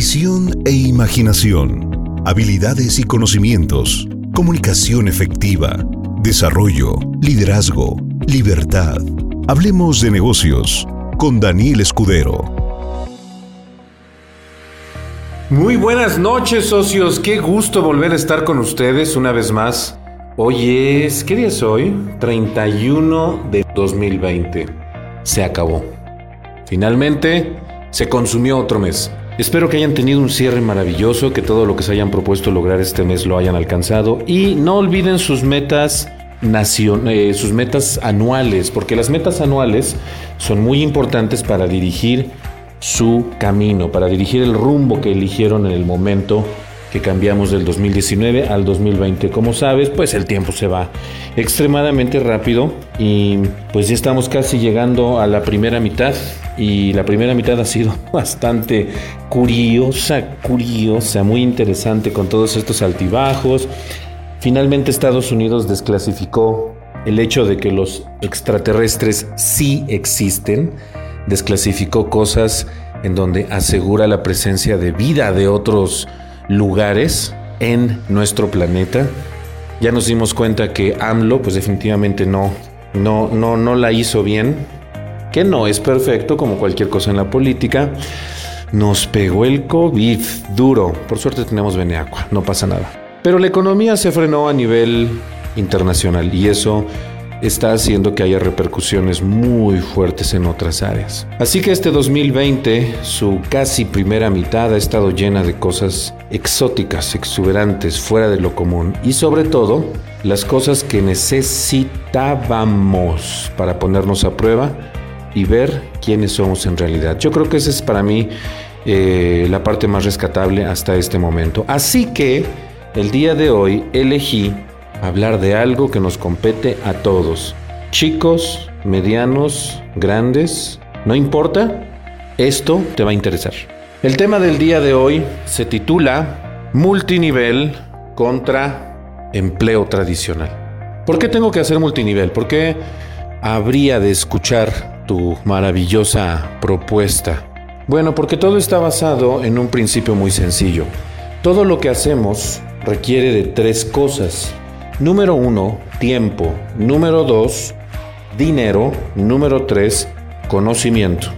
visión e imaginación, habilidades y conocimientos, comunicación efectiva, desarrollo, liderazgo, libertad. Hablemos de negocios con Daniel Escudero. Muy buenas noches socios, qué gusto volver a estar con ustedes una vez más. Hoy es, ¿qué día es hoy? 31 de 2020. Se acabó. Finalmente, se consumió otro mes. Espero que hayan tenido un cierre maravilloso, que todo lo que se hayan propuesto lograr este mes lo hayan alcanzado. Y no olviden sus metas eh, sus metas anuales, porque las metas anuales son muy importantes para dirigir su camino, para dirigir el rumbo que eligieron en el momento que cambiamos del 2019 al 2020. Como sabes, pues el tiempo se va extremadamente rápido y pues ya estamos casi llegando a la primera mitad y la primera mitad ha sido bastante curiosa, curiosa, muy interesante con todos estos altibajos. Finalmente Estados Unidos desclasificó el hecho de que los extraterrestres sí existen, desclasificó cosas en donde asegura la presencia de vida de otros lugares en nuestro planeta. Ya nos dimos cuenta que AMLO, pues definitivamente no, no, no, no la hizo bien, que no es perfecto como cualquier cosa en la política. Nos pegó el COVID duro. Por suerte tenemos Beneacqua, no pasa nada. Pero la economía se frenó a nivel internacional y eso está haciendo que haya repercusiones muy fuertes en otras áreas. Así que este 2020, su casi primera mitad ha estado llena de cosas exóticas, exuberantes, fuera de lo común y sobre todo las cosas que necesitábamos para ponernos a prueba y ver quiénes somos en realidad. Yo creo que esa es para mí eh, la parte más rescatable hasta este momento. Así que el día de hoy elegí hablar de algo que nos compete a todos. Chicos, medianos, grandes, no importa, esto te va a interesar. El tema del día de hoy se titula Multinivel contra empleo tradicional. ¿Por qué tengo que hacer multinivel? ¿Por qué habría de escuchar tu maravillosa propuesta? Bueno, porque todo está basado en un principio muy sencillo. Todo lo que hacemos requiere de tres cosas. Número uno, tiempo. Número dos, dinero. Número tres, conocimiento.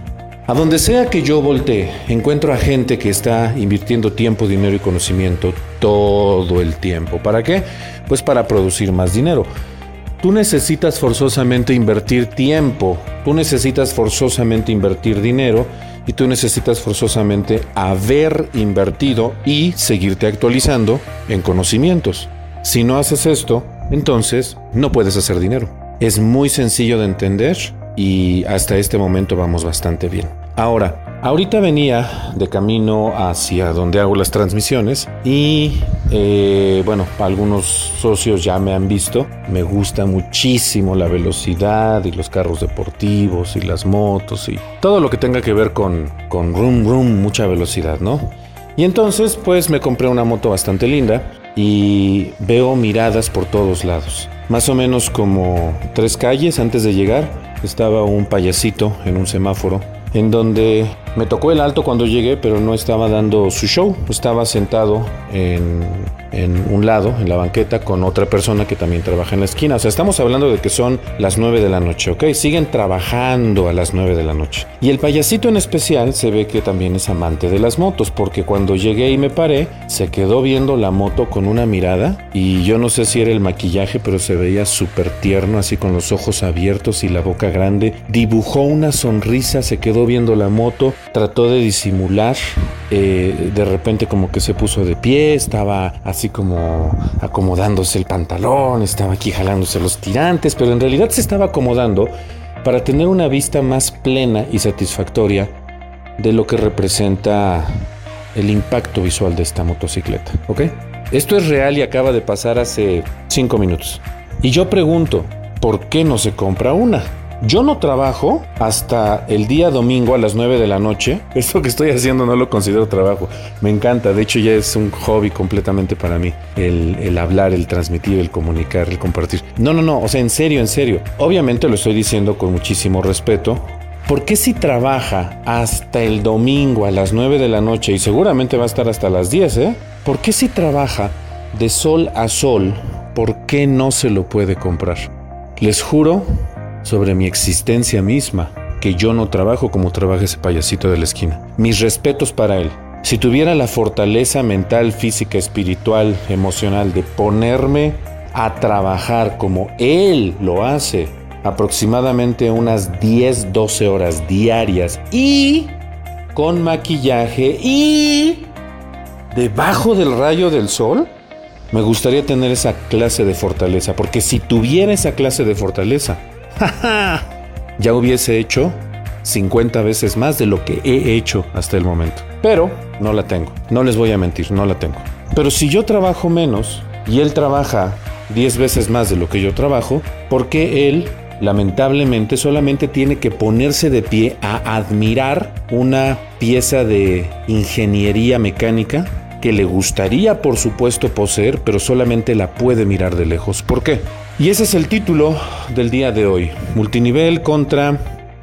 A donde sea que yo voltee, encuentro a gente que está invirtiendo tiempo, dinero y conocimiento todo el tiempo. ¿Para qué? Pues para producir más dinero. Tú necesitas forzosamente invertir tiempo, tú necesitas forzosamente invertir dinero y tú necesitas forzosamente haber invertido y seguirte actualizando en conocimientos. Si no haces esto, entonces no puedes hacer dinero. Es muy sencillo de entender y hasta este momento vamos bastante bien. Ahora, ahorita venía de camino hacia donde hago las transmisiones y eh, bueno, algunos socios ya me han visto. Me gusta muchísimo la velocidad y los carros deportivos y las motos y todo lo que tenga que ver con, con rum rum, mucha velocidad, ¿no? Y entonces pues me compré una moto bastante linda y veo miradas por todos lados. Más o menos como tres calles antes de llegar estaba un payasito en un semáforo en donde me tocó el alto cuando llegué, pero no estaba dando su show. Estaba sentado en, un lado, en la banqueta, con otra persona que también trabaja en la esquina. O sea, estamos hablando de que son las 9 de la noche, ¿ok? Siguen trabajando a las 9 de la noche. Y el payasito en especial se ve que también es amante de las motos, porque cuando llegué y me paré, se quedó viendo la moto con una mirada. Y yo no sé si era el maquillaje, pero se veía súper tierno, así con los ojos abiertos y la boca grande. Dibujó una sonrisa, se quedó viendo la moto trató de disimular, eh, de repente como que se puso de pie, estaba así como acomodándose el pantalón, estaba aquí jalándose los tirantes, pero en realidad se estaba acomodando para tener una vista más plena y satisfactoria de lo que representa el impacto visual de esta motocicleta, ¿ok? Esto es real y acaba de pasar hace 5 minutos. Y yo pregunto, ¿por qué no se compra una? Yo no trabajo hasta el día domingo a las 9 de la noche. Esto que estoy haciendo no lo considero trabajo. Me encanta. De hecho, ya es un hobby completamente para mí. El, hablar, el transmitir, el comunicar, el compartir. No, no, no. O sea, en serio, en serio. Obviamente lo estoy diciendo con muchísimo respeto ¿Por qué si trabaja hasta el domingo a las 9 de la noche y seguramente va a estar hasta las 10, eh? ¿Por qué si trabaja de sol a sol, por qué no se lo puede comprar? Les juro sobre mi existencia misma que yo no trabajo como trabaja ese payasito de la esquina. Mis respetos para él. Si tuviera la fortaleza mental, física, espiritual, emocional de ponerme a trabajar como él lo hace, aproximadamente unas 10, 12 horas diarias y con maquillaje y debajo del rayo del sol, me gustaría tener esa clase de fortaleza, porque si tuviera esa clase de fortaleza, ya hubiese hecho 50 veces más de lo que he hecho hasta el momento. Pero no la tengo, no les voy a mentir, no la tengo. Pero si yo trabajo menos y él trabaja 10 veces más de lo que yo trabajo, porque él lamentablemente solamente tiene que ponerse de pie a admirar una pieza de ingeniería mecánica que le gustaría por supuesto poseer, pero solamente la puede mirar de lejos. ¿Por qué? Y ese es el título del día de hoy, multinivel contra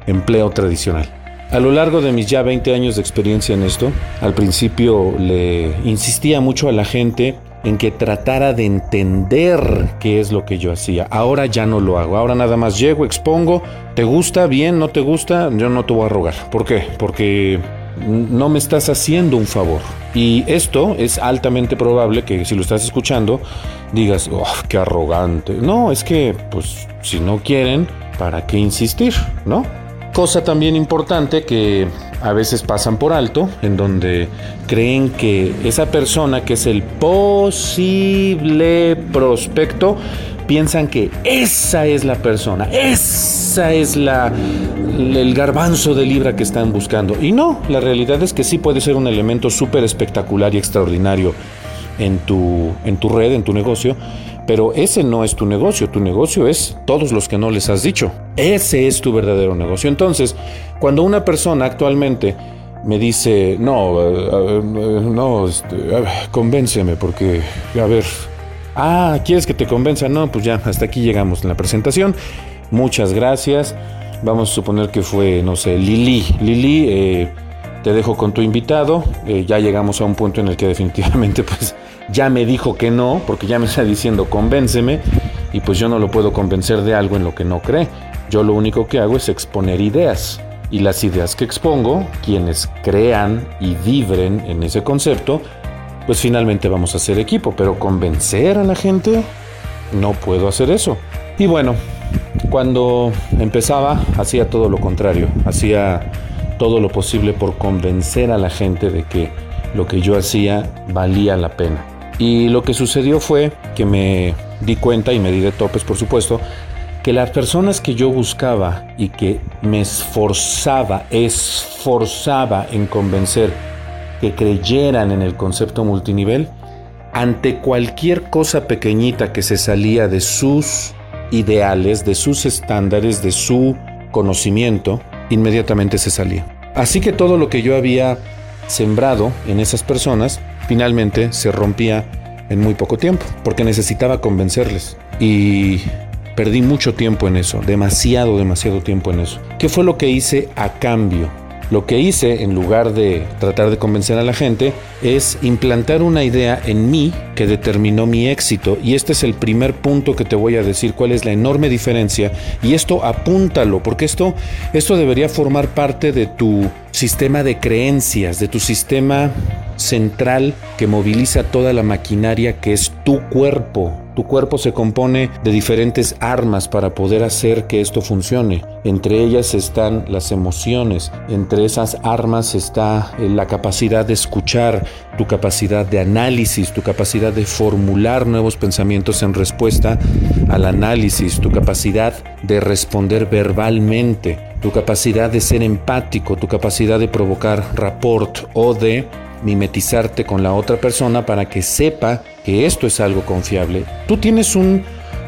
empleo tradicional. A lo largo de mis ya 20 años de experiencia en esto, al principio le insistía mucho a la gente en que tratara de entender qué es lo que yo hacía. Ahora ya no lo hago. Ahora nada más llego, expongo. ¿Te gusta? Bien, ¿no te gusta? Yo no te voy a rogar. ¿Por qué? Porque no me estás haciendo un favor. Y esto es altamente probable que si lo estás escuchando digas, oh, qué arrogante. No, es que, pues, si no quieren, ¿para qué insistir? ¿No? Cosa también importante que a veces pasan por alto, en donde creen que esa persona que es el posible prospecto, piensan que esa es la persona, esa es la, el garbanzo de libra que están buscando. Y no, la realidad es que sí puede ser un elemento súper espectacular y extraordinario en tu, en tu red, en tu negocio, pero ese no es tu negocio, tu negocio es todos los que no les has dicho. Ese es tu verdadero negocio. Entonces, cuando una persona actualmente me dice, no, eh, eh, no, este, convénceme porque, a ver, ah, ¿quieres que te convenza? No, pues ya, hasta aquí llegamos en la presentación. Muchas gracias. Vamos a suponer que fue, no sé, Lili. Lili, eh, te dejo con tu invitado. ya llegamos a un punto en el que definitivamente, pues, ya me dijo que no, porque ya me está diciendo convénceme, y pues yo no lo puedo convencer de algo en lo que no cree. Yo lo único que hago es exponer ideas. Y las ideas que expongo, quienes crean y vibren en ese concepto, pues finalmente vamos a ser equipo. Pero convencer a la gente, no puedo hacer eso. Y bueno, cuando empezaba, hacía todo lo contrario. Hacía todo lo posible por convencer a la gente de que lo que yo hacía valía la pena. Y lo que sucedió fue que me di cuenta, y me di de topes por supuesto, que las personas que yo buscaba y que me esforzaba, esforzaba en convencer que creyeran en el concepto multinivel, ante cualquier cosa pequeñita que se salía de sus ideales, de sus estándares, de su conocimiento, inmediatamente se salía. Así que todo lo que yo había sembrado en esas personas finalmente se rompía en muy poco tiempo, porque necesitaba convencerles. Y perdí mucho tiempo en eso, demasiado, demasiado tiempo en eso. ¿Qué fue lo que hice a cambio? Lo que hice, en lugar de tratar de convencer a la gente, es implantar una idea en mí que determinó mi éxito. Y este es el primer punto que te voy a decir, cuál es la enorme diferencia. Y esto apúntalo, porque esto, esto debería formar parte de tu sistema de creencias, de tu sistema central que moviliza toda la maquinaria que es tu cuerpo. Tu cuerpo se compone de diferentes armas para poder hacer que esto funcione. Entre ellas están las emociones, entre esas armas está eh, la capacidad de escuchar, tu capacidad de análisis, tu capacidad de formular nuevos pensamientos en respuesta al análisis, tu capacidad de responder verbalmente, tu capacidad de ser empático, tu capacidad de provocar rapport o de mimetizarte con la otra persona para que sepa que esto es algo confiable. Tú tienes un,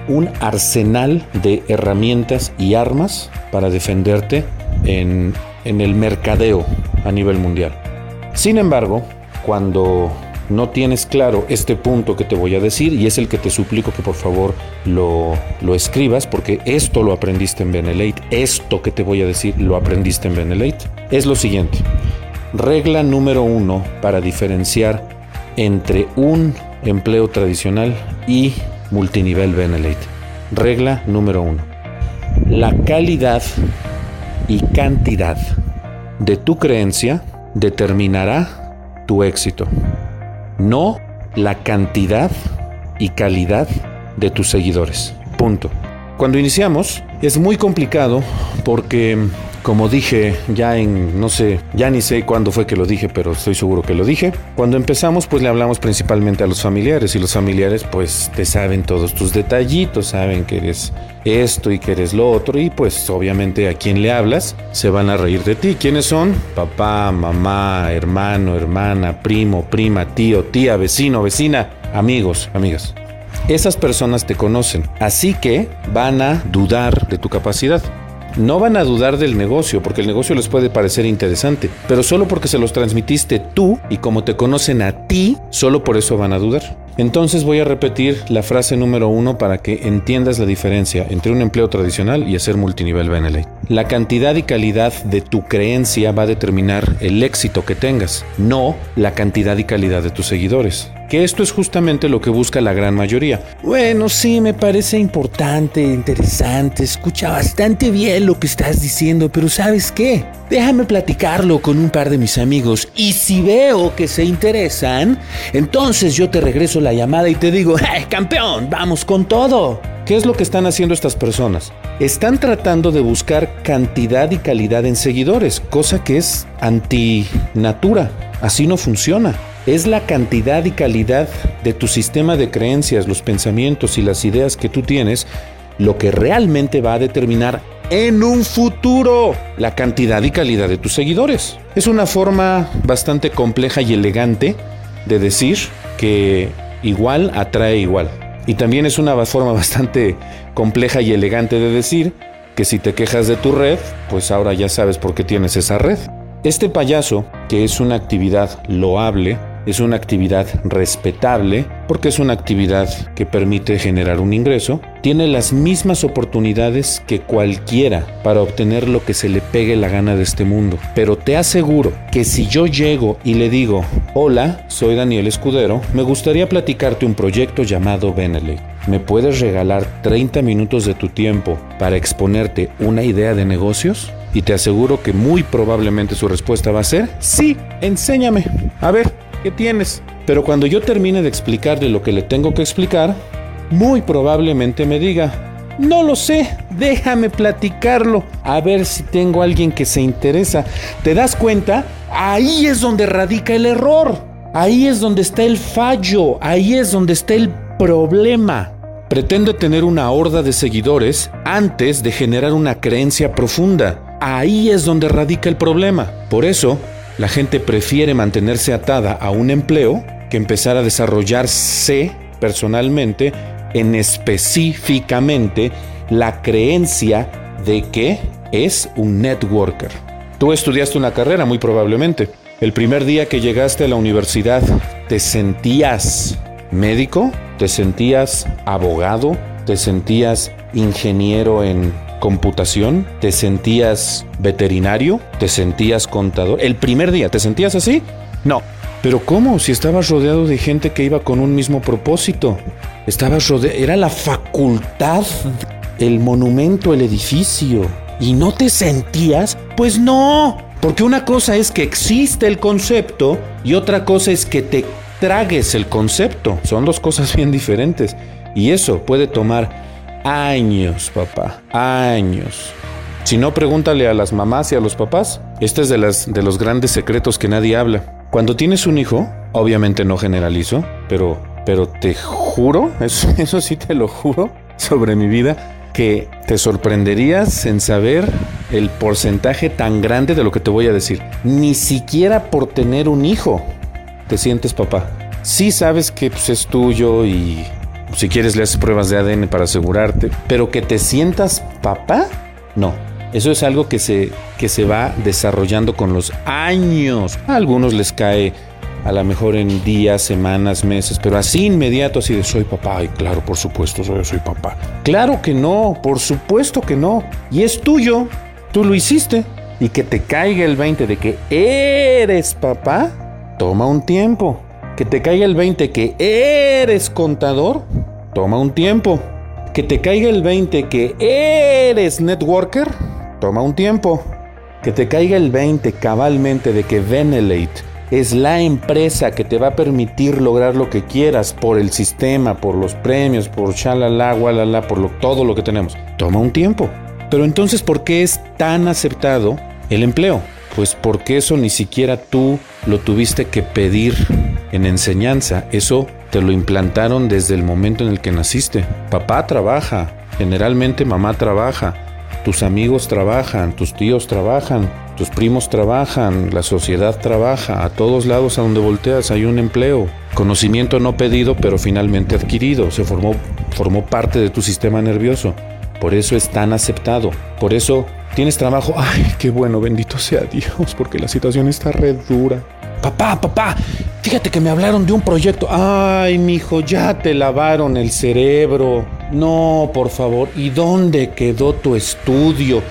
un arsenal de herramientas y armas para defenderte en, en el mercadeo a nivel mundial. Sin embargo, cuando no tienes claro este punto que te voy a decir y es el que te suplico que por favor lo, lo escribas porque esto lo aprendiste en Benelate, esto que te voy a decir lo aprendiste en Benelate, es lo siguiente. Regla número uno para diferenciar entre un empleo tradicional y multinivel Benelate. Regla número uno. La calidad y cantidad de tu creencia determinará tu éxito, no la cantidad y calidad de tus seguidores. Punto. Cuando iniciamos es muy complicado porque como dije ya en, no sé, ya ni sé cuándo fue que lo dije, pero estoy seguro que lo dije. Cuando empezamos, pues le hablamos principalmente a los familiares y los familiares pues te saben todos tus detallitos, saben que eres esto y que eres lo otro y pues obviamente a quien le hablas se van a reír de ti. ¿Quiénes son? Papá, mamá, hermano, hermana, primo, prima, tío, tía, vecino, vecina, amigos, amigas. Esas personas te conocen, así que van a dudar de tu capacidad no van a dudar del negocio, porque el negocio les puede parecer interesante, pero solo porque se los transmitiste tú y como te conocen a ti, solo por eso van a dudar. Entonces voy a repetir la frase número uno para que entiendas la diferencia entre un empleo tradicional y hacer multinivel Benelete. La cantidad y calidad de tu creencia va a determinar el éxito que tengas, no la cantidad y calidad de tus seguidores que esto es justamente lo que busca la gran mayoría. Bueno, sí, me parece importante, interesante, escucha bastante bien lo que estás diciendo, pero ¿sabes qué? Déjame platicarlo con un par de mis amigos y si veo que se interesan, entonces yo te regreso la llamada y te digo, ¡eh, campeón! ¡Vamos con todo! ¿Qué es lo que están haciendo estas personas? Están tratando de buscar cantidad y calidad en seguidores, cosa que es antinatura. Así no funciona es la cantidad y calidad de tu sistema de creencias, los pensamientos y las ideas que tú tienes lo que realmente va a determinar en un futuro la cantidad y calidad de tus seguidores. Es una forma bastante compleja y elegante de decir que igual atrae igual. Y también es una forma bastante compleja y elegante de decir que si te quejas de tu red, pues ahora ya sabes por qué tienes esa red. Este payaso, que es una actividad loable, es una actividad respetable porque es una actividad que permite generar un ingreso, tiene las mismas oportunidades que cualquiera para obtener lo que se le pegue la gana de este mundo. Pero te aseguro que si yo llego y le digo, hola, soy Daniel Escudero, me gustaría platicarte un proyecto llamado Beneley. ¿Me puedes regalar 30 minutos de tu tiempo para exponerte una idea de negocios? Y te aseguro que muy probablemente su respuesta va a ser, sí, enséñame. A ver, ¿qué tienes? Pero cuando yo termine de explicarle lo que le tengo que explicar, muy probablemente me diga, no lo sé, déjame platicarlo, a ver si tengo alguien que se interesa. ¿Te das cuenta? Ahí es donde radica el error, ahí es donde está el fallo, ahí es donde está el problema. Pretende tener una horda de seguidores antes de generar una creencia profunda. Ahí es donde radica el problema. Por eso, la gente prefiere mantenerse atada a un empleo que empezar a desarrollarse personalmente en específicamente la creencia de que es un networker. Tú estudiaste una carrera muy probablemente. El primer día que llegaste a la universidad, ¿te sentías médico? ¿Te sentías abogado? ¿Te sentías ingeniero en computación? ¿Te sentías veterinario? ¿Te sentías contador? El primer día, ¿te sentías así? No. Pero ¿cómo? Si estabas rodeado de gente que iba con un mismo propósito. Estabas rodeado... Era la facultad, el monumento, el edificio. ¿Y no te sentías? Pues no. Porque una cosa es que existe el concepto y otra cosa es que te tragues el concepto. Son dos cosas bien diferentes. Y eso puede tomar Años, papá, años. Si no, pregúntale a las mamás y a los papás. Este es de, las, de los grandes secretos que nadie habla. Cuando tienes un hijo, obviamente no generalizo, pero, pero te juro, eso, sí te lo juro, sobre mi vida, que te sorprenderías en saber el porcentaje tan grande de lo que te voy a decir. Ni siquiera por tener un hijo te sientes papá. Sí sabes que pues, es tuyo y si quieres le haces pruebas de ADN para asegurarte, pero que te sientas papá, no. Eso es algo que se, que se va desarrollando con los años. A algunos les cae a lo mejor en días, semanas, meses, pero así inmediato, así de soy papá, y claro, por supuesto, soy, soy papá. Claro que no, por supuesto que no. Y es tuyo, tú lo hiciste. Y que te caiga el 20 de que eres papá, toma un tiempo. Que te caiga el 20 que eres contador, toma un tiempo. Que te caiga el 20 que eres networker, toma un tiempo. Que te caiga el 20 cabalmente de que Venelate es la empresa que te va a permitir lograr lo que quieras por el sistema, por los premios, por shalala, walala, por todo lo que tenemos. Toma un tiempo. Pero entonces, ¿por qué es tan aceptado el empleo? Pues porque eso ni siquiera tú lo tuviste que pedir en enseñanza. Eso te lo implantaron desde el momento en el que naciste. Papá trabaja, generalmente mamá trabaja, tus amigos trabajan, tus tíos trabajan, tus primos trabajan, la sociedad trabaja, a todos lados a donde volteas hay un empleo. Conocimiento no pedido pero finalmente adquirido, se formó, formó parte de tu sistema nervioso. Por eso es tan aceptado. Por eso tienes trabajo. Ay, qué bueno, bendito sea Dios, porque la situación está re dura. Papá, papá, fíjate que me hablaron de un proyecto. Ay, mijo, ya te lavaron el cerebro. No, por favor. ¿Y dónde quedó tu estudio?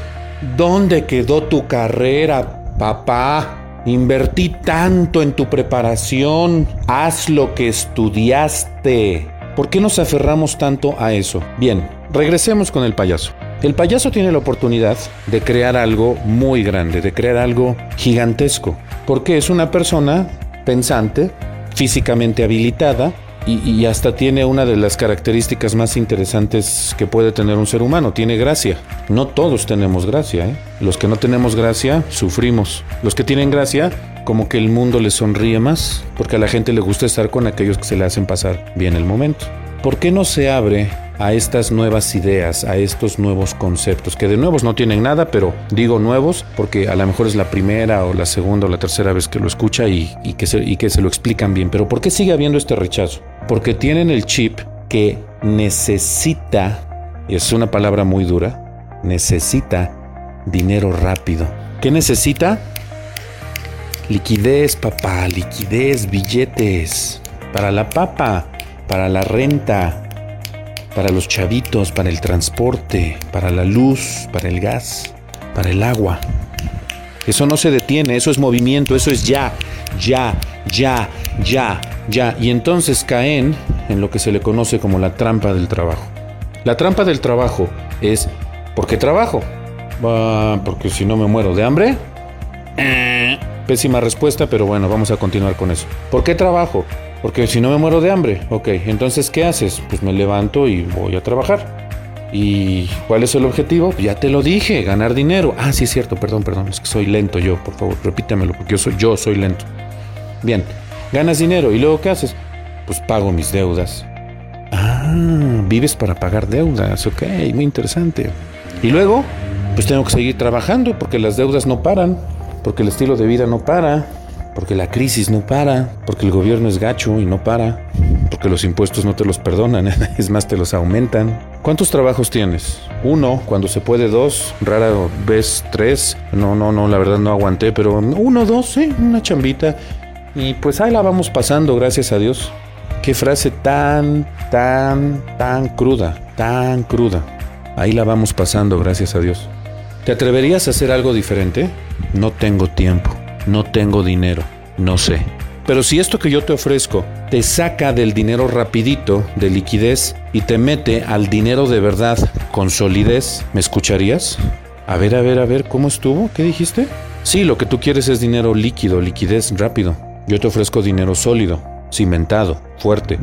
¿Dónde quedó tu carrera, papá? Invertí tanto en tu preparación. Haz lo que estudiaste. ¿Por qué nos aferramos tanto a eso? Bien, regresemos con el payaso. El payaso tiene la oportunidad de crear algo muy grande, de crear algo gigantesco, porque es una persona pensante, físicamente habilitada, y, hasta tiene una de las características más interesantes que puede tener un ser humano, tiene gracia. No todos tenemos gracia, ¿eh? Los que no tenemos gracia, sufrimos. Los que tienen gracia, como que el mundo les sonríe más, porque a la gente le gusta estar con aquellos que se le hacen pasar bien el momento. ¿Por qué no se abre a estas nuevas ideas, a estos nuevos conceptos, que de nuevos no tienen nada, pero digo nuevos porque a lo mejor es la primera o la segunda o la tercera vez que lo escucha y, que, se, y que se lo explican bien. Pero ¿por qué sigue habiendo este rechazo? Porque tienen el chip que necesita, y es una palabra muy dura, necesita dinero rápido. ¿Qué necesita? Liquidez, papá, liquidez, billetes. Para la papa, para la renta, para los chavitos, para el transporte, para la luz, para el gas, para el agua. Eso no se detiene, eso es movimiento, eso es ya, ya, ya, ya, ya. Y entonces caen en lo que se le conoce como la trampa del trabajo. La trampa del trabajo es, ¿por qué trabajo? porque si no me muero de hambre. Eh, pésima respuesta, pero bueno, vamos a continuar con eso. ¿Por qué trabajo? Porque si no me muero de hambre, ok, entonces ¿qué haces? Pues me levanto y voy a trabajar. ¿Y cuál es el objetivo? Ya te lo dije, ganar dinero. Ah, sí es cierto, perdón, perdón, es que soy lento yo, por favor, repítamelo, porque yo soy, yo soy lento. Bien, ganas dinero y luego ¿qué haces? Pues pago mis deudas. Ah, vives para pagar deudas, ok, muy interesante. Y luego, pues tengo que seguir trabajando porque las deudas no paran, porque el estilo de vida no para porque la crisis no para, porque el gobierno es gacho y no para, porque los impuestos no te los perdonan, es más, te los aumentan. ¿Cuántos trabajos tienes? Uno, cuando se puede dos, rara vez tres. No, no, no, la verdad no aguanté, pero uno, dos, sí, una chambita. Y pues ahí la vamos pasando, gracias a Dios. Qué frase tan, tan, tan cruda, tan cruda. Ahí la vamos pasando, gracias a Dios. ¿Te atreverías a hacer algo diferente? No tengo tiempo no tengo dinero, no sé. Pero si esto que yo te ofrezco te saca del dinero rapidito, de liquidez, y te mete al dinero de verdad con solidez, ¿me escucharías? A ver, a ver, a ver, ¿cómo estuvo? ¿Qué dijiste? Sí, lo que tú quieres es dinero líquido, liquidez rápido. Yo te ofrezco dinero sólido, cimentado, fuerte.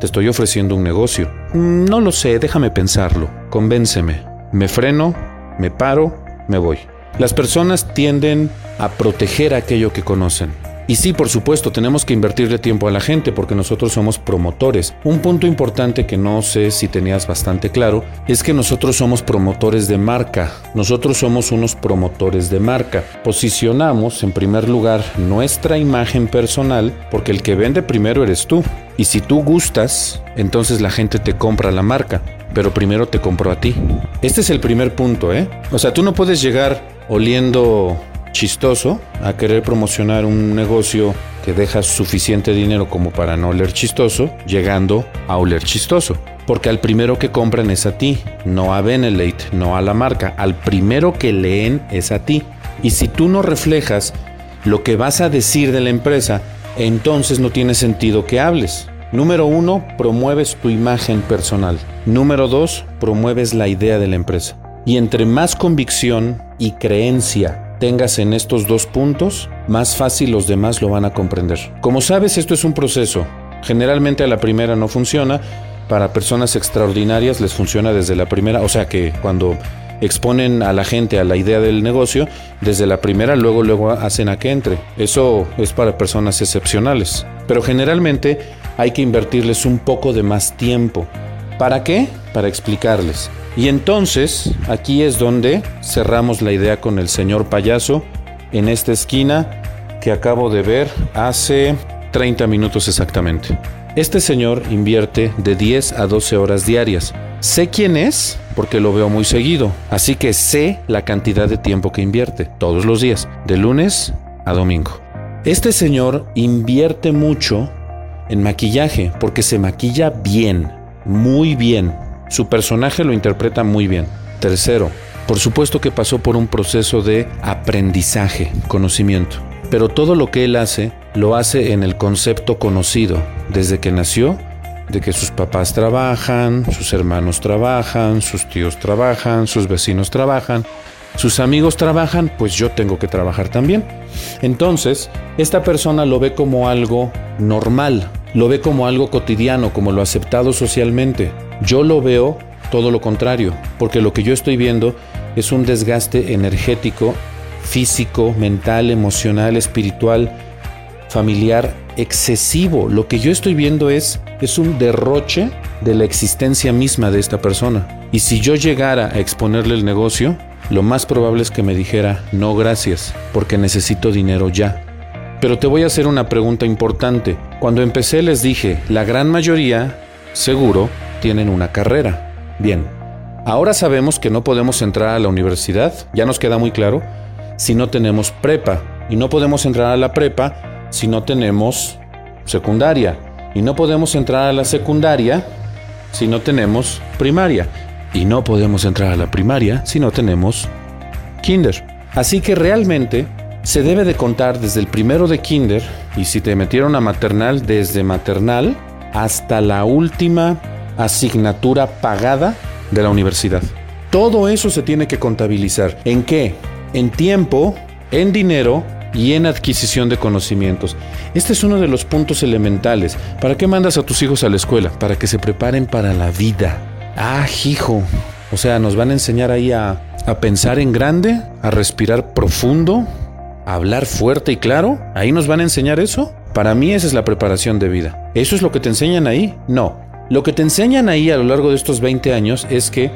Te estoy ofreciendo un negocio. No lo sé, déjame pensarlo. Convénceme. Me freno, me paro, me voy. Las personas tienden a proteger aquello que conocen. Y sí, por supuesto, tenemos que invertirle tiempo a la gente porque nosotros somos promotores. Un punto importante que no sé si tenías bastante claro es que nosotros somos promotores de marca. Nosotros somos unos promotores de marca. Posicionamos en primer lugar nuestra imagen personal porque el que vende primero eres tú. Y si tú gustas, entonces la gente te compra la marca pero primero te compró a ti. Este es el primer punto, ¿eh? O sea, tú no puedes llegar oliendo chistoso a querer promocionar un negocio que deja suficiente dinero como para no oler chistoso, llegando a oler chistoso. Porque al primero que compran es a ti, no a Benelate, no a la marca. Al primero que leen es a ti. Y si tú no reflejas lo que vas a decir de la empresa, entonces no tiene sentido que hables. Número uno, promueves tu imagen personal. Número dos, promueves la idea de la empresa. Y entre más convicción y creencia tengas en estos dos puntos, más fácil los demás lo van a comprender. Como sabes, esto es un proceso. Generalmente a la primera no funciona. Para personas extraordinarias les funciona desde la primera. O sea que cuando exponen a la gente a la idea del negocio, desde la primera luego luego hacen a que entre. Eso es para personas excepcionales. Pero generalmente hay que invertirles un poco de más tiempo. ¿Para qué? Para explicarles. Y entonces aquí es donde cerramos la idea con el señor payaso en esta esquina que acabo de ver hace 30 minutos exactamente. Este señor invierte de 10 a 12 horas diarias. Sé quién es porque lo veo muy seguido, así que sé la cantidad de tiempo que invierte todos los días, de lunes a domingo. Este señor invierte mucho en maquillaje porque se maquilla bien, muy bien. Su personaje lo interpreta muy bien. Tercero, por supuesto que pasó por un proceso de aprendizaje, conocimiento. Pero todo lo que él hace, lo hace en el concepto conocido, desde que nació, de que sus papás trabajan, sus hermanos trabajan, sus tíos trabajan, sus vecinos trabajan, sus amigos trabajan, pues yo tengo que trabajar también. Entonces, esta persona lo ve como algo normal, lo ve como algo cotidiano, como lo aceptado socialmente. Yo lo veo todo lo contrario, porque lo que yo estoy viendo es un desgaste energético, físico, mental, emocional, espiritual, familiar excesivo. Lo que yo estoy viendo es, es un derroche de la existencia misma de esta persona. Y si yo llegara a exponerle el negocio, lo más probable es que me dijera, no gracias, porque necesito dinero ya. Pero te voy a hacer una pregunta importante. Cuando empecé les dije, la gran mayoría, seguro, tienen una carrera. Bien, ahora sabemos que no podemos entrar a la universidad, ya nos queda muy claro, si no tenemos prepa. Y no podemos entrar a la prepa si no tenemos secundaria. Y no podemos entrar a la secundaria si no tenemos primaria y no podemos entrar a la primaria si no tenemos kinder. Así que realmente se debe de contar desde el primero de kinder y si te metieron a maternal, desde maternal hasta la última asignatura pagada de la universidad. Todo eso se tiene que contabilizar. ¿En qué? En tiempo, en dinero y en adquisición de conocimientos. Este es uno de los puntos elementales. ¿Para qué mandas a tus hijos a la escuela? Para que se preparen para la vida. Ah, hijo. O sea, nos van a enseñar ahí a, a pensar en grande, a respirar profundo, a hablar fuerte y claro. Ahí nos van a enseñar eso. Para mí esa es la preparación de vida. ¿Eso es lo que te enseñan ahí? No. Lo que te enseñan ahí a lo largo de estos 20 años es que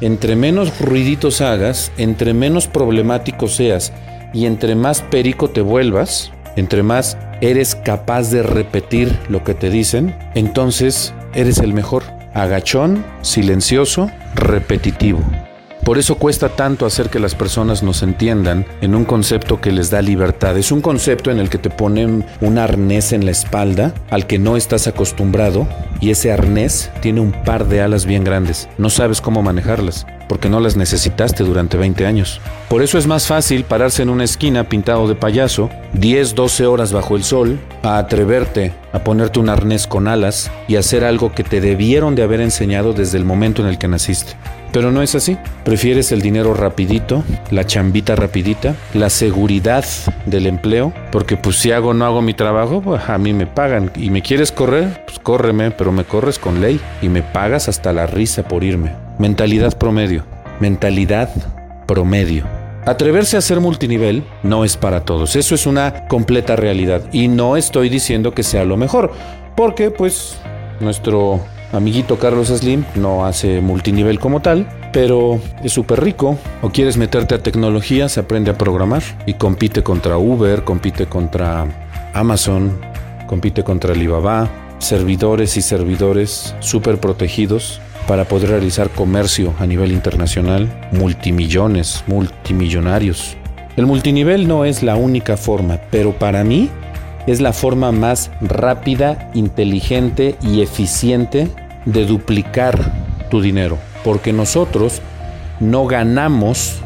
entre menos ruiditos hagas, entre menos problemático seas y entre más perico te vuelvas, entre más eres capaz de repetir lo que te dicen, entonces eres el mejor agachón, silencioso, repetitivo. Por eso cuesta tanto hacer que las personas nos entiendan en un concepto que les da libertad. Es un concepto en el que te ponen un arnés en la espalda al que no estás acostumbrado y ese arnés tiene un par de alas bien grandes. No sabes cómo manejarlas porque no las necesitaste durante 20 años. Por eso es más fácil pararse en una esquina pintado de payaso, 10, 12 horas bajo el sol, a atreverte a ponerte un arnés con alas y hacer algo que te debieron de haber enseñado desde el momento en el que naciste. Pero no es así. Prefieres el dinero rapidito, la chambita rapidita, la seguridad del empleo, porque pues si hago no hago mi trabajo, pues a mí me pagan. Y me quieres correr, pues córreme, pero me corres con ley y me pagas hasta la risa por irme. Mentalidad promedio. Mentalidad promedio. Atreverse a ser multinivel no es para todos, eso es una completa realidad y no estoy diciendo que sea lo mejor, porque pues nuestro amiguito Carlos Slim no hace multinivel como tal, pero es súper rico. O quieres meterte a tecnología, se aprende a programar y compite contra Uber, compite contra Amazon, compite contra Alibaba, servidores y servidores súper protegidos para poder realizar comercio a nivel internacional, multimillones, multimillonarios. El multinivel no es la única forma, pero para mí es la forma más rápida, inteligente y eficiente de duplicar tu dinero. Porque nosotros no ganamos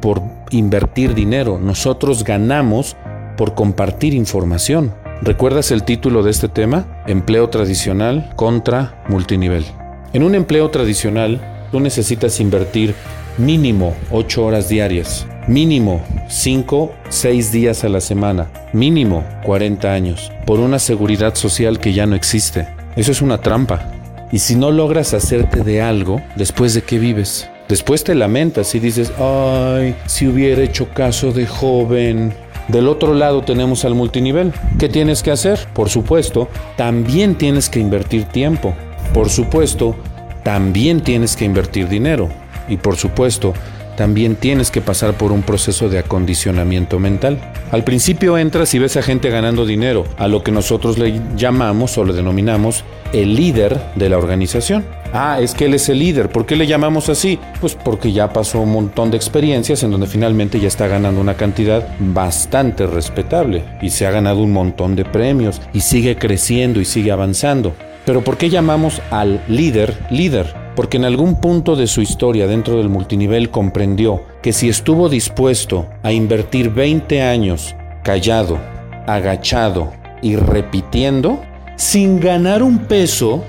por invertir dinero, nosotros ganamos por compartir información. ¿Recuerdas el título de este tema? Empleo tradicional contra multinivel. En un empleo tradicional, tú necesitas invertir mínimo 8 horas diarias, mínimo 5, 6 días a la semana, mínimo 40 años, por una seguridad social que ya no existe. Eso es una trampa. Y si no logras hacerte de algo, después de qué vives? Después te lamentas y dices, ay, si hubiera hecho caso de joven. Del otro lado tenemos al multinivel. ¿Qué tienes que hacer? Por supuesto, también tienes que invertir tiempo. Por supuesto, también tienes que invertir dinero. Y por supuesto, también tienes que pasar por un proceso de acondicionamiento mental. Al principio entras y ves a gente ganando dinero, a lo que nosotros le llamamos o le denominamos el líder de la organización. Ah, es que él es el líder. ¿Por qué le llamamos así? Pues porque ya pasó un montón de experiencias en donde finalmente ya está ganando una cantidad bastante respetable y se ha ganado un montón de premios y sigue creciendo y sigue avanzando. Pero ¿por qué llamamos al líder líder? Porque en algún punto de su historia dentro del multinivel comprendió que si estuvo dispuesto a invertir 20 años callado, agachado y repitiendo, sin ganar un peso,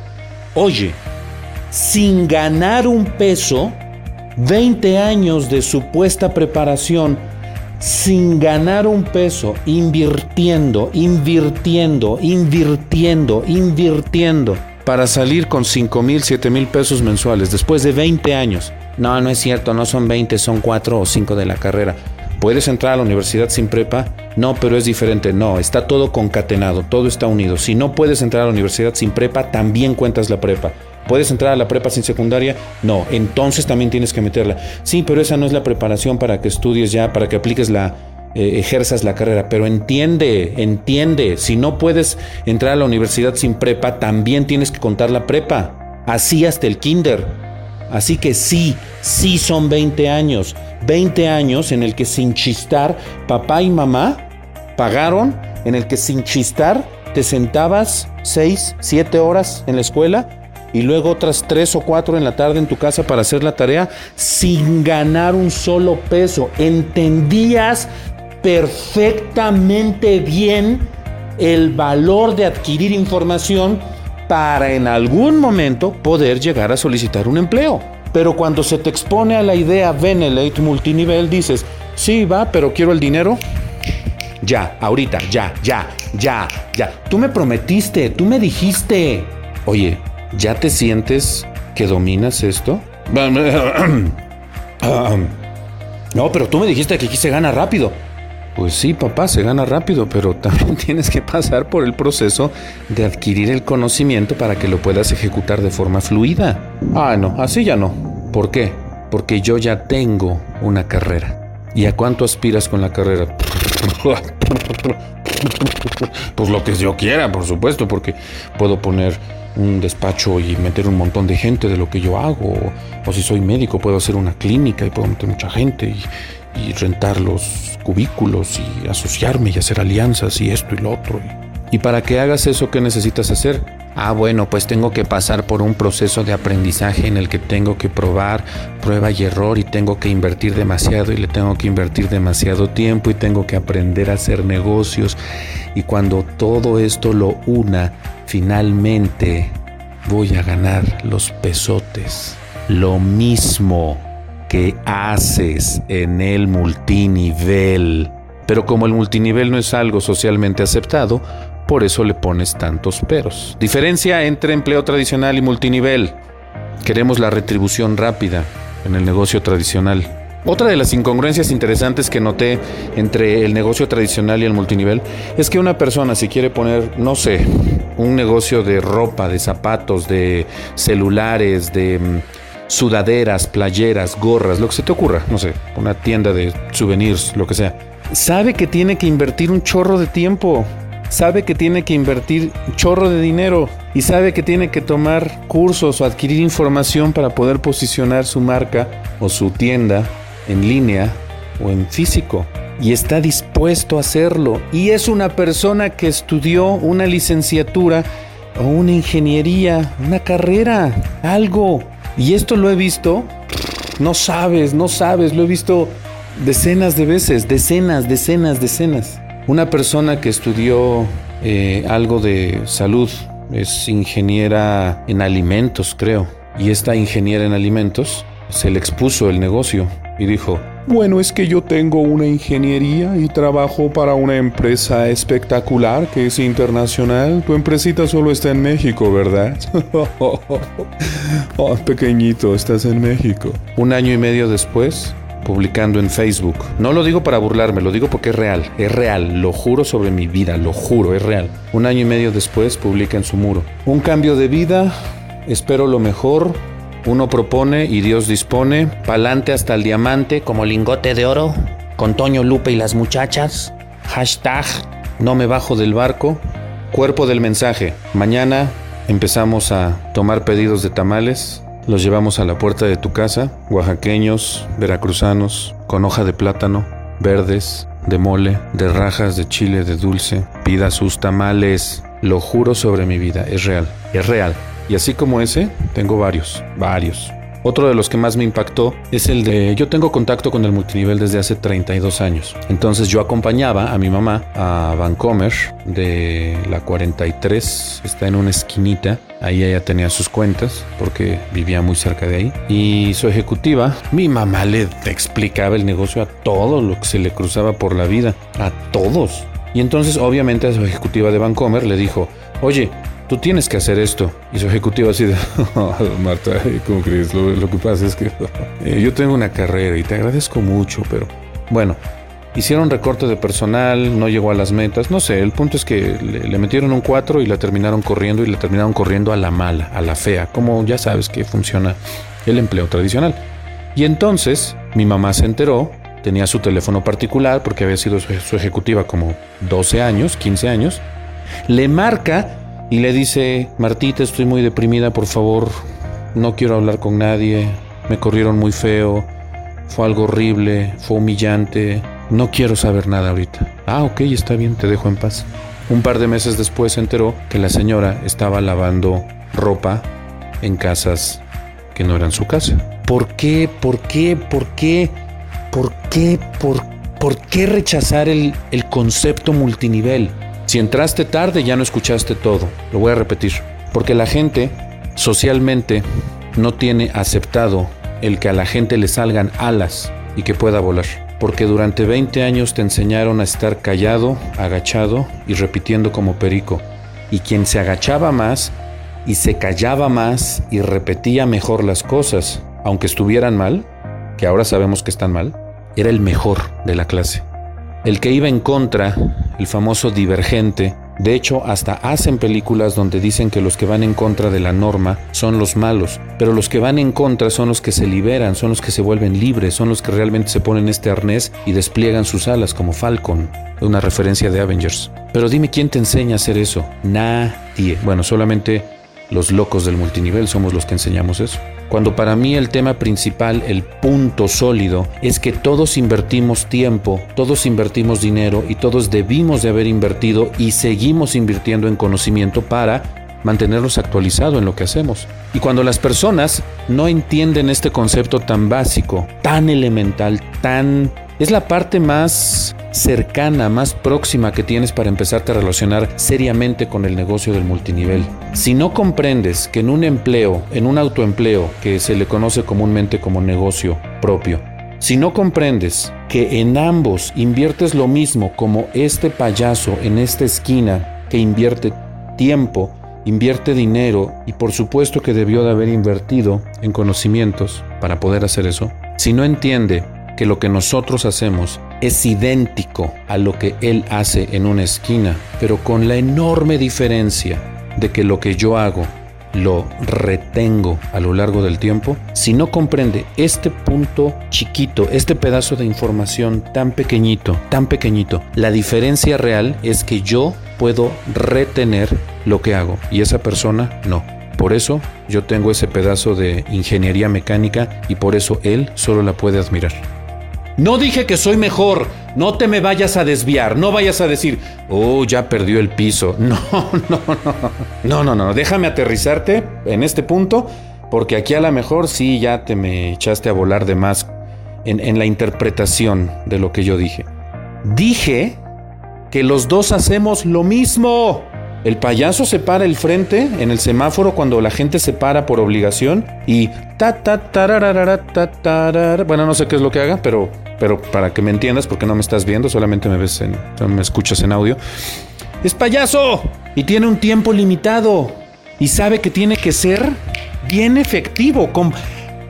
oye, sin ganar un peso, 20 años de supuesta preparación, sin ganar un peso, invirtiendo, invirtiendo, invirtiendo, invirtiendo para salir con 5 mil, 7 mil pesos mensuales después de 20 años. No, no es cierto, no son 20, son 4 o 5 de la carrera. ¿Puedes entrar a la universidad sin prepa? No, pero es diferente. No, está todo concatenado, todo está unido. Si no puedes entrar a la universidad sin prepa, también cuentas la prepa. ¿Puedes entrar a la prepa sin secundaria? No, entonces también tienes que meterla. Sí, pero esa no es la preparación para que estudies ya, para que apliques la, eh, ejerzas la carrera, pero entiende, entiende, si no puedes entrar a la universidad sin prepa, también tienes que contar la prepa, así hasta el kinder. Así que sí, sí son 20 años, 20 años en el que sin chistar papá y mamá pagaron, en el que sin chistar te sentabas 6, 7 horas en la escuela y luego otras 3 o 4 en la tarde en tu casa para hacer la tarea sin ganar un solo peso. Entendías perfectamente bien el valor de adquirir información para en algún momento poder llegar a solicitar un empleo. Pero cuando se te expone a la idea Venelate multinivel, dices, sí, va, pero quiero el dinero. Ya, ahorita, ya, ya, ya, ya. Tú me prometiste, tú me dijiste. Oye, ¿ya te sientes que dominas esto? No, pero tú me dijiste que aquí se gana rápido. Pues sí, papá, se gana rápido, pero también tienes que pasar por el proceso de adquirir el conocimiento para que lo puedas ejecutar de forma fluida. Ah, no, así ya no. ¿Por qué? Porque yo ya tengo una carrera. ¿Y a cuánto aspiras con la carrera? Pues lo que yo quiera, por supuesto, porque puedo poner un despacho y meter un montón de gente de lo que yo hago. O, si soy médico, puedo hacer una clínica y puedo meter mucha gente. Y, y rentar los cubículos y asociarme y hacer alianzas y esto y lo otro. Y para que hagas eso, ¿qué necesitas hacer? Ah, bueno, pues tengo que pasar por un proceso de aprendizaje en el que tengo que probar prueba y error y tengo que invertir demasiado y le tengo que invertir demasiado tiempo y tengo que aprender a hacer negocios. Y cuando todo esto lo una, finalmente voy a ganar los pesotes. Lo mismo que haces en el multinivel. Pero como el multinivel no es algo socialmente aceptado, por eso le pones tantos peros. Diferencia entre empleo tradicional y multinivel. Queremos la retribución rápida en el negocio tradicional. Otra de las incongruencias interesantes que noté entre el negocio tradicional y el multinivel es que una persona si quiere poner, no sé, un negocio de ropa, de zapatos, de celulares, de mm, sudaderas, playeras, gorras, lo que se te ocurra, no sé, una tienda de souvenirs, lo que sea. Sabe que tiene que invertir un chorro de tiempo, sabe que tiene que invertir un chorro de dinero y sabe que tiene que tomar cursos o adquirir información para poder posicionar su marca o su tienda en línea o en físico. y está dispuesto a hacerlo. Y es una persona que estudió una licenciatura o una ingeniería, una carrera, algo. Y esto lo he visto, no sabes, no sabes, lo he visto decenas de veces, decenas, decenas, decenas. Una persona que estudió eh, algo de salud, es ingeniera en alimentos, creo. Y esta ingeniera en alimentos se le expuso el negocio y dijo, bueno, es que yo tengo una ingeniería y trabajo para una empresa espectacular que es internacional. Tu empresita solo está en México, ¿verdad? oh, pequeñito, estás en México. Un año y medio después, publicando en Facebook. No lo digo para burlarme, lo digo porque es real, es real, lo juro sobre mi vida, lo juro, es real. Un año y medio después publica en su muro. Un cambio de vida, espero lo mejor, uno propone y Dios dispone. Pa'lante hasta el diamante como lingote de oro. Con Toño Lupe y las muchachas. Hashtag no me bajo del barco. Cuerpo del mensaje. Mañana empezamos a tomar pedidos de tamales. Los llevamos a la puerta de tu casa. Oaxaqueños, veracruzanos, con hoja de plátano, verdes, de mole, de rajas, de chile, de dulce. Pida sus tamales. Lo juro sobre mi vida. Es real. Es real. Y así como ese, tengo varios, varios. Otro de los que más me impactó es el de yo tengo contacto con el multinivel desde hace 32 años. Entonces yo acompañaba a mi mamá a Vancomer de la 43, está en una esquinita, ahí ella tenía sus cuentas porque vivía muy cerca de ahí. Y su ejecutiva, mi mamá le explicaba el negocio a todo lo que se le cruzaba por la vida, a todos. Y entonces obviamente a su ejecutiva de Vancomer le dijo, oye, tú tienes que hacer esto. Y su ejecutivo así de, Marta, ¿cómo crees? Lo, que pasa es que eh, yo tengo una carrera y te agradezco mucho, pero bueno, hicieron recorte de personal, no llegó a las metas, no sé, el punto es que le, metieron un 4 y la terminaron corriendo y la terminaron corriendo a la mala, a la fea, como ya sabes que funciona el empleo tradicional. Y entonces mi mamá se enteró, tenía su teléfono particular porque había sido su, su ejecutiva como 12 años, 15 años, le marca y le dice, Martita, estoy muy deprimida, por favor, no quiero hablar con nadie, me corrieron muy feo, fue algo horrible, fue humillante, no quiero saber nada ahorita. Ah, ok, está bien, te dejo en paz. Un par de meses después se enteró que la señora estaba lavando ropa en casas que no eran su casa. ¿Por qué? ¿Por qué? ¿Por qué? ¿Por qué? ¿Por, por qué rechazar el, el concepto multinivel? Si entraste tarde ya no escuchaste todo. Lo voy a repetir. Porque la gente socialmente no tiene aceptado el que a la gente le salgan alas y que pueda volar. Porque durante 20 años te enseñaron a estar callado, agachado y repitiendo como perico. Y quien se agachaba más y se callaba más y repetía mejor las cosas, aunque estuvieran mal, que ahora sabemos que están mal, era el mejor de la clase. El que iba en contra, el famoso divergente, de hecho, hasta hacen películas donde dicen que los que van en contra de la norma son los malos, pero los que van en contra son los que se liberan, son los que se vuelven libres, son los que realmente se ponen este arnés y despliegan sus alas como Falcon, una referencia de Avengers. Pero dime quién te enseña a hacer eso. Nadie. Bueno, solamente los locos del multinivel somos los que enseñamos eso. Cuando para mí el tema principal, el punto sólido, es que todos invertimos tiempo, todos invertimos dinero y todos debimos de haber invertido y seguimos invirtiendo en conocimiento para mantenernos actualizados en lo que hacemos. Y cuando las personas no entienden este concepto tan básico, tan elemental, tan es la parte más cercana, más próxima que tienes para empezarte a relacionar seriamente con el negocio del multinivel. Si no comprendes que en un empleo, en un autoempleo que se le conoce comúnmente como negocio propio, si no comprendes que en ambos inviertes lo mismo como este payaso en esta esquina que invierte tiempo, invierte dinero y por supuesto que debió de haber invertido en conocimientos para poder hacer eso, si no entiende que lo que nosotros hacemos es idéntico a lo que él hace en una esquina, pero con la enorme diferencia de que lo que yo hago lo retengo a lo largo del tiempo, si no comprende este punto chiquito, este pedazo de información tan pequeñito, tan pequeñito, la diferencia real es que yo puedo retener lo que hago y esa persona no. Por eso yo tengo ese pedazo de ingeniería mecánica y por eso él solo la puede admirar. No dije que soy mejor, No te me vayas a desviar, no vayas a decir, oh, ya perdió el piso. No, no, no, no, no, no, déjame aterrizarte en este punto, porque aquí a lo mejor sí ya te me echaste a volar de más en, en la interpretación de lo que yo dije. Dije que los dos hacemos lo mismo. El payaso se para el frente en el semáforo cuando la gente se para por obligación y ta ta ta bueno no sé qué es lo que haga, pero pero para que me entiendas porque no me estás viendo, solamente me ves en me escuchas en audio. Es payaso y tiene un tiempo limitado y sabe que tiene que ser bien efectivo con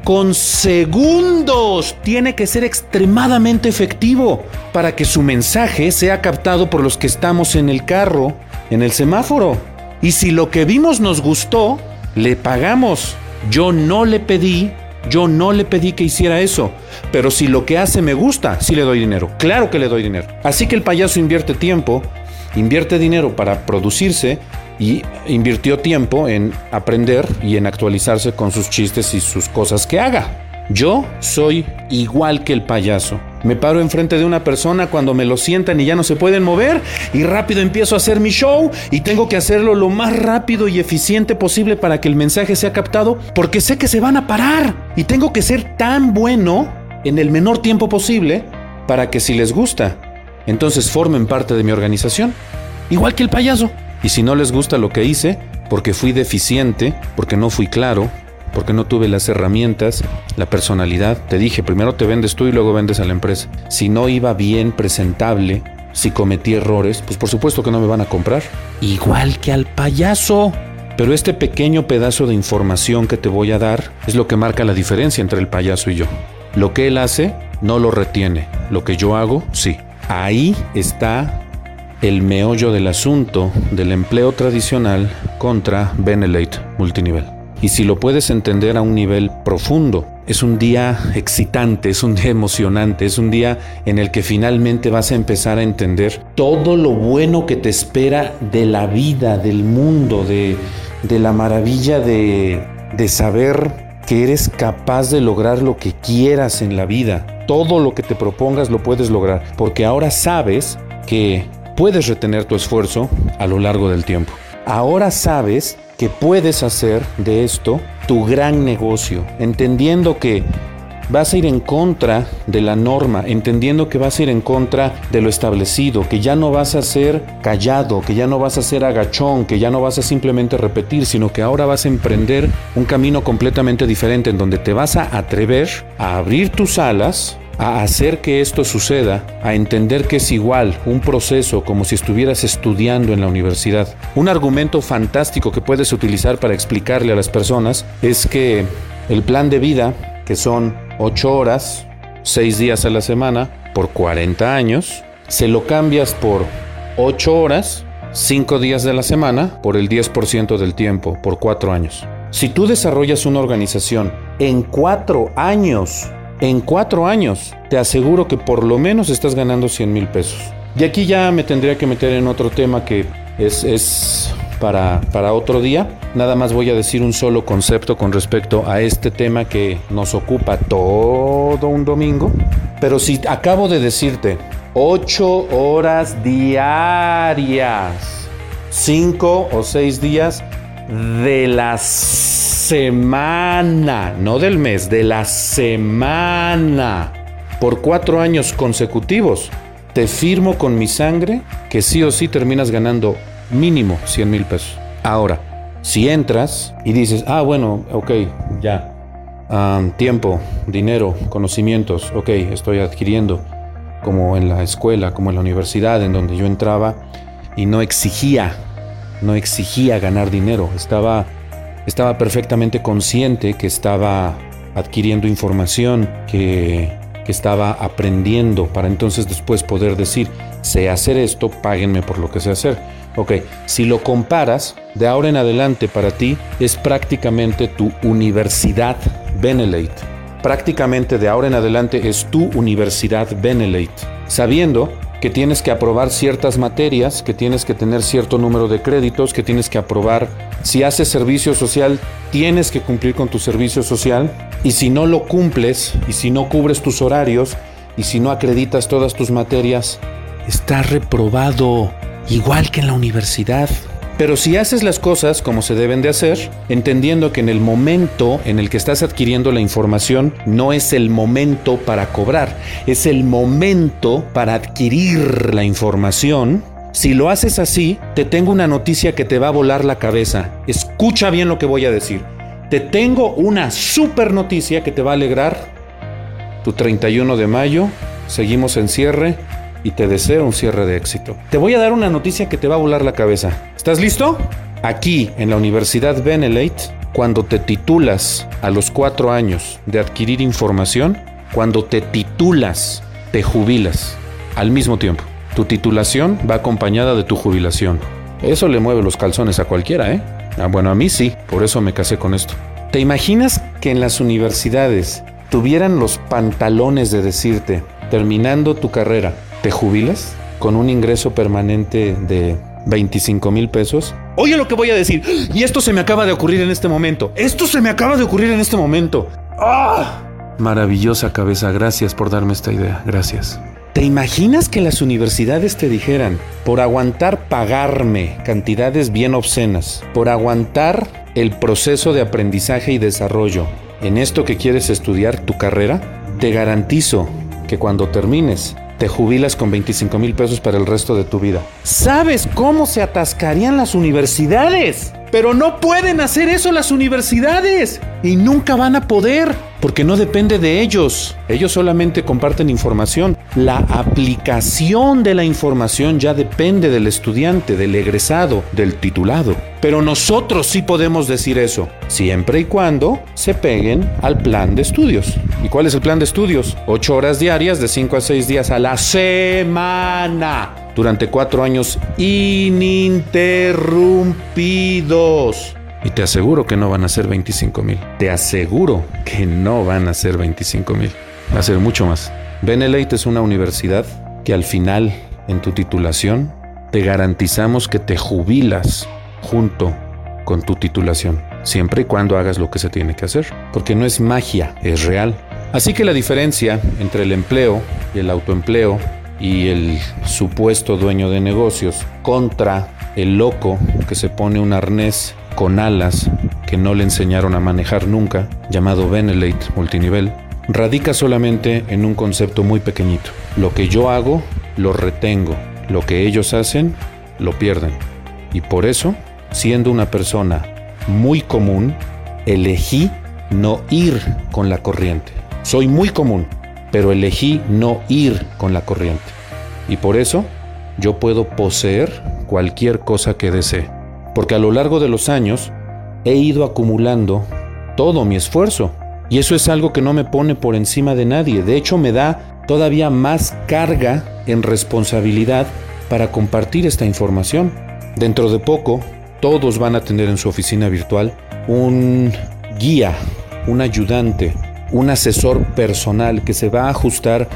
con segundos. Tiene que ser extremadamente efectivo para que su mensaje sea captado por los que estamos en el carro en el semáforo. Y si lo que vimos nos gustó, le pagamos. Yo no le pedí, yo no le pedí que hiciera eso. Pero si lo que hace me gusta, sí le doy dinero. Claro que le doy dinero. Así que el payaso invierte tiempo, invierte dinero para producirse y invirtió tiempo en aprender y en actualizarse con sus chistes y sus cosas que haga. Yo soy igual que el payaso. Me paro enfrente de una persona cuando me lo sientan y ya no se pueden mover y rápido empiezo a hacer mi show y tengo que hacerlo lo más rápido y eficiente posible para que el mensaje sea captado porque sé que se van a parar y tengo que ser tan bueno en el menor tiempo posible para que si les gusta, entonces formen parte de mi organización, igual que el payaso. Y si no les gusta lo que hice, porque fui deficiente, porque no fui claro, porque no tuve las herramientas, la personalidad. Te dije, primero te vendes tú y luego vendes a la empresa. Si no iba bien presentable, si cometí errores, pues por supuesto que no me van a comprar. Igual que al payaso. Pero este pequeño pedazo de información que te voy a dar es lo que marca la diferencia entre el payaso y yo. Lo que él hace no lo retiene, lo que yo hago sí. Ahí está el meollo del asunto del empleo tradicional contra Benelete multinivel. Y si lo puedes entender a un nivel profundo, es un día excitante, es un día emocionante, es un día en el que finalmente vas a empezar a entender todo lo bueno que te espera de la vida, del mundo, de, de la maravilla de, de saber que eres capaz de lograr lo que quieras en la vida. Todo lo que te propongas lo puedes lograr, porque ahora sabes que puedes retener tu esfuerzo a lo largo del tiempo. Ahora sabes que puedes hacer de esto tu gran negocio, entendiendo que vas a ir en contra de la norma, entendiendo que vas a ir en contra de lo establecido, que ya no vas a ser callado, que ya no vas a ser agachón, que ya no vas a simplemente repetir, sino que ahora vas a emprender un camino completamente diferente en donde te vas a atrever a abrir tus alas a hacer que esto suceda, a entender que es igual un proceso como si estuvieras estudiando en la universidad. Un argumento fantástico que puedes utilizar para explicarle a las personas es que el plan de vida, que son 8 horas, 6 días a la semana, por 40 años, se lo cambias por 8 horas, 5 días de la semana, por el 10% del tiempo, por 4 años. Si tú desarrollas una organización en 4 años, en cuatro años te aseguro que por lo menos estás ganando 100 mil pesos. Y aquí ya me tendría que meter en otro tema que es, para, para otro día. Nada más voy a decir un solo concepto con respecto a este tema que nos ocupa todo un domingo. Pero si acabo de decirte 8 horas diarias, 5 o 6 días de las semana, no del mes, de la semana, por cuatro años consecutivos, te firmo con mi sangre que sí o sí terminas ganando mínimo 100 mil pesos. Ahora, si entras y dices, ah, bueno, ok, ya, tiempo, dinero, conocimientos, ok, estoy adquiriendo, como en la escuela, como en la universidad, en donde yo entraba y no exigía, no exigía ganar dinero, estaba estaba perfectamente consciente que estaba adquiriendo información, que, estaba aprendiendo para entonces después poder decir, sé hacer esto, páguenme por lo que sé hacer. Ok, si lo comparas, de ahora en adelante para ti es prácticamente tu universidad Benelete. Prácticamente de ahora en adelante es tu universidad Benelete, sabiendo que tienes que aprobar ciertas materias, que tienes que tener cierto número de créditos, que tienes que aprobar. Si haces servicio social, tienes que cumplir con tu servicio social. Y si no lo cumples, y si no cubres tus horarios, y si no acreditas todas tus materias, estás reprobado, igual que en la universidad. Pero si haces las cosas como se deben de hacer, entendiendo que en el momento en el que estás adquiriendo la información no es el momento para cobrar, es el momento para adquirir la información, si lo haces así, te tengo una noticia que te va a volar la cabeza. Escucha bien lo que voy a decir. Te tengo una super noticia que te va a alegrar tu 31 de mayo. Seguimos en cierre y te deseo un cierre de éxito. Te voy a dar una noticia que te va a volar la cabeza. ¿Estás listo? Aquí, en la Universidad Benelete, cuando te titulas a los cuatro años de adquirir información, cuando te titulas, te jubilas al mismo tiempo. Tu titulación va acompañada de tu jubilación. Eso le mueve los calzones a cualquiera, ¿eh? Ah, bueno, a mí sí, por eso me casé con esto. ¿Te imaginas que en las universidades tuvieran los pantalones de decirte, terminando tu carrera, ¿te jubilas? Con un ingreso permanente de 25 mil pesos. Oye lo que voy a decir. Y esto se me acaba de ocurrir en este momento. Esto se me acaba de ocurrir en este momento. ¡Ah! Maravillosa cabeza. Gracias por darme esta idea. Gracias. ¿Te imaginas que las universidades te dijeran, por aguantar pagarme cantidades bien obscenas, por aguantar el proceso de aprendizaje y desarrollo en esto que quieres estudiar, tu carrera, te garantizo que cuando termines te jubilas con 25 mil pesos para el resto de tu vida. ¿Sabes cómo se atascarían las universidades? Pero no pueden hacer eso las universidades y nunca van a poder porque no depende de ellos. Ellos solamente comparten información. La aplicación de la información ya depende del estudiante, del egresado, del titulado. Pero nosotros sí podemos decir eso, siempre y cuando se peguen al plan de estudios. ¿Y cuál es el plan de estudios? Ocho horas diarias de cinco a seis días a la semana durante cuatro años ininterrumpidos. Y te aseguro que no van a ser 25 mil. Te aseguro que no van a ser 25 mil. Va a ser mucho más. Benelete es una universidad que al final, en tu titulación, te garantizamos que te jubilas junto con tu titulación, siempre y cuando hagas lo que se tiene que hacer, porque no es magia, es real. Así que la diferencia entre el empleo y el autoempleo y el supuesto dueño de negocios contra el loco que se pone un arnés con alas que no le enseñaron a manejar nunca, llamado Benelate multinivel, radica solamente en un concepto muy pequeñito. Lo que yo hago, lo retengo. Lo que ellos hacen, lo pierden. Y por eso, siendo una persona muy común, elegí no ir con la corriente. Soy muy común, pero elegí no ir con la corriente. Y por eso yo puedo poseer cualquier cosa que desee. Porque a lo largo de los años he ido acumulando todo mi esfuerzo. Y eso es algo que no me pone por encima de nadie. De hecho, me da todavía más carga en responsabilidad para compartir esta información. Dentro de poco, todos van a tener en su oficina virtual un guía, un ayudante, un asesor personal que se va a ajustar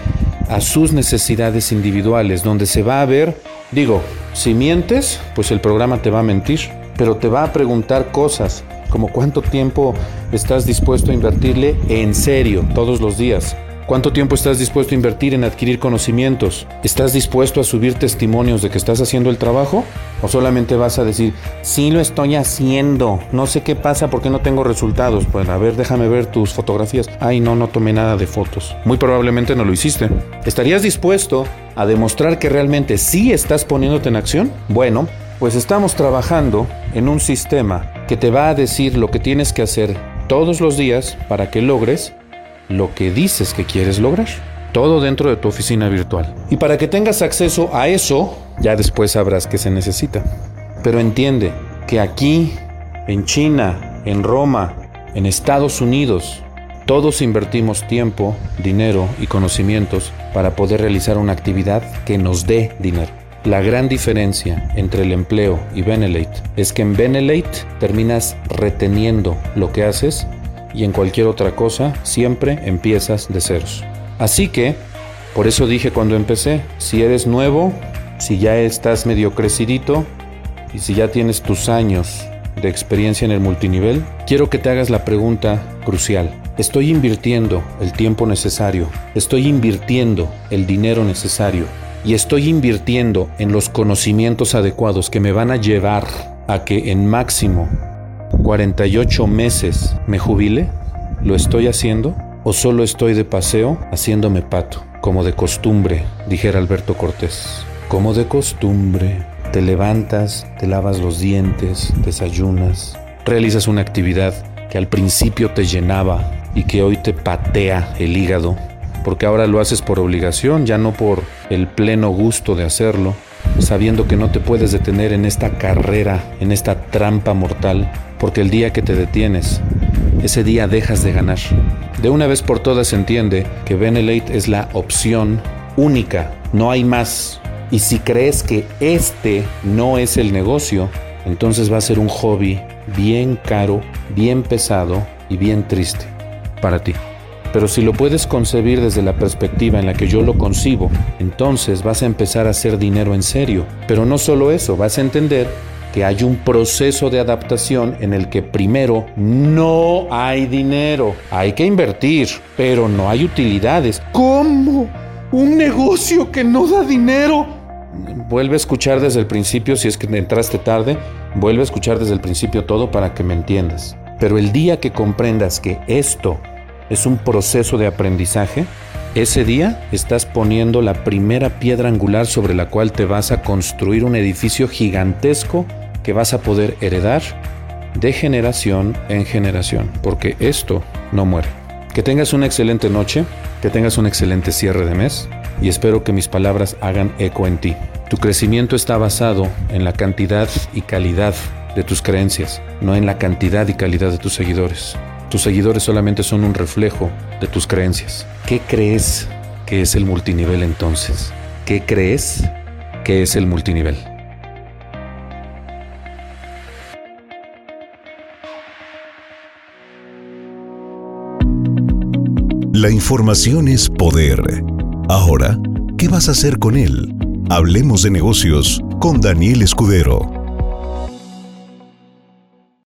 a sus necesidades individuales, donde se va a ver, digo, si mientes, pues el programa te va a mentir, pero te va a preguntar cosas como cuánto tiempo estás dispuesto a invertirle en serio todos los días. ¿Cuánto tiempo estás dispuesto a invertir en adquirir conocimientos? ¿Estás dispuesto a subir testimonios de que estás haciendo el trabajo? ¿O solamente vas a decir, sí lo estoy haciendo, no sé qué pasa porque no tengo resultados? Pues a ver, déjame ver tus fotografías. Ay, no, no tomé nada de fotos. Muy probablemente no lo hiciste. ¿Estarías dispuesto a demostrar que realmente sí estás poniéndote en acción? Bueno, pues estamos trabajando en un sistema que te va a decir lo que tienes que hacer todos los días para que logres lo que dices que quieres lograr. Todo dentro de tu oficina virtual. Y para que tengas acceso a eso, ya después sabrás que se necesita. Pero entiende que aquí, en China, en Roma, en Estados Unidos, todos invertimos tiempo, dinero y conocimientos para poder realizar una actividad que nos dé dinero. La gran diferencia entre el empleo y Benelate es que en Benelate terminas reteniendo lo que haces y en cualquier otra cosa siempre empiezas de ceros. Así que, por eso dije cuando empecé, si eres nuevo, si ya estás medio crecidito y si ya tienes tus años de experiencia en el multinivel, quiero que te hagas la pregunta crucial. Estoy invirtiendo el tiempo necesario, estoy invirtiendo el dinero necesario y estoy invirtiendo en los conocimientos adecuados que me van a llevar a que en máximo 48 meses me jubile? ¿Lo estoy haciendo? ¿O solo estoy de paseo haciéndome pato, como de costumbre, dijera Alberto Cortés? Como de costumbre, te levantas, te lavas los dientes, desayunas, realizas una actividad que al principio te llenaba y que hoy te patea el hígado, porque ahora lo haces por obligación, ya no por el pleno gusto de hacerlo, sabiendo que no te puedes detener en esta carrera, en esta trampa mortal, porque el día que te detienes, ese día dejas de ganar. De una vez por todas entiende que Benelate es la opción única, no hay más. Y si crees que este no es el negocio, entonces va a ser un hobby bien caro, bien pesado y bien triste para ti. Pero si lo puedes concebir desde la perspectiva en la que yo lo concibo, entonces vas a empezar a hacer dinero en serio. Pero no solo eso, vas a entender que hay un proceso de adaptación en el que primero no hay dinero, hay que invertir, pero no hay utilidades. ¿Cómo? ¿Un negocio que no da dinero? Vuelve a escuchar desde el principio, si es que entraste tarde, vuelve a escuchar desde el principio todo para que me entiendas. Pero el día que comprendas que esto es un proceso de aprendizaje, ese día estás poniendo la primera piedra angular sobre la cual te vas a construir un edificio gigantesco que vas a poder heredar de generación en generación, porque esto no muere. Que tengas una excelente noche, que tengas un excelente cierre de mes y espero que mis palabras hagan eco en ti. Tu crecimiento está basado en la cantidad y calidad de tus creencias, no en la cantidad y calidad de tus seguidores. Tus seguidores solamente son un reflejo de tus creencias. ¿Qué crees que es el multinivel entonces? ¿Qué crees que es el multinivel? La información es poder. Ahora, ¿qué vas a hacer con él? Hablemos de negocios con Daniel Escudero.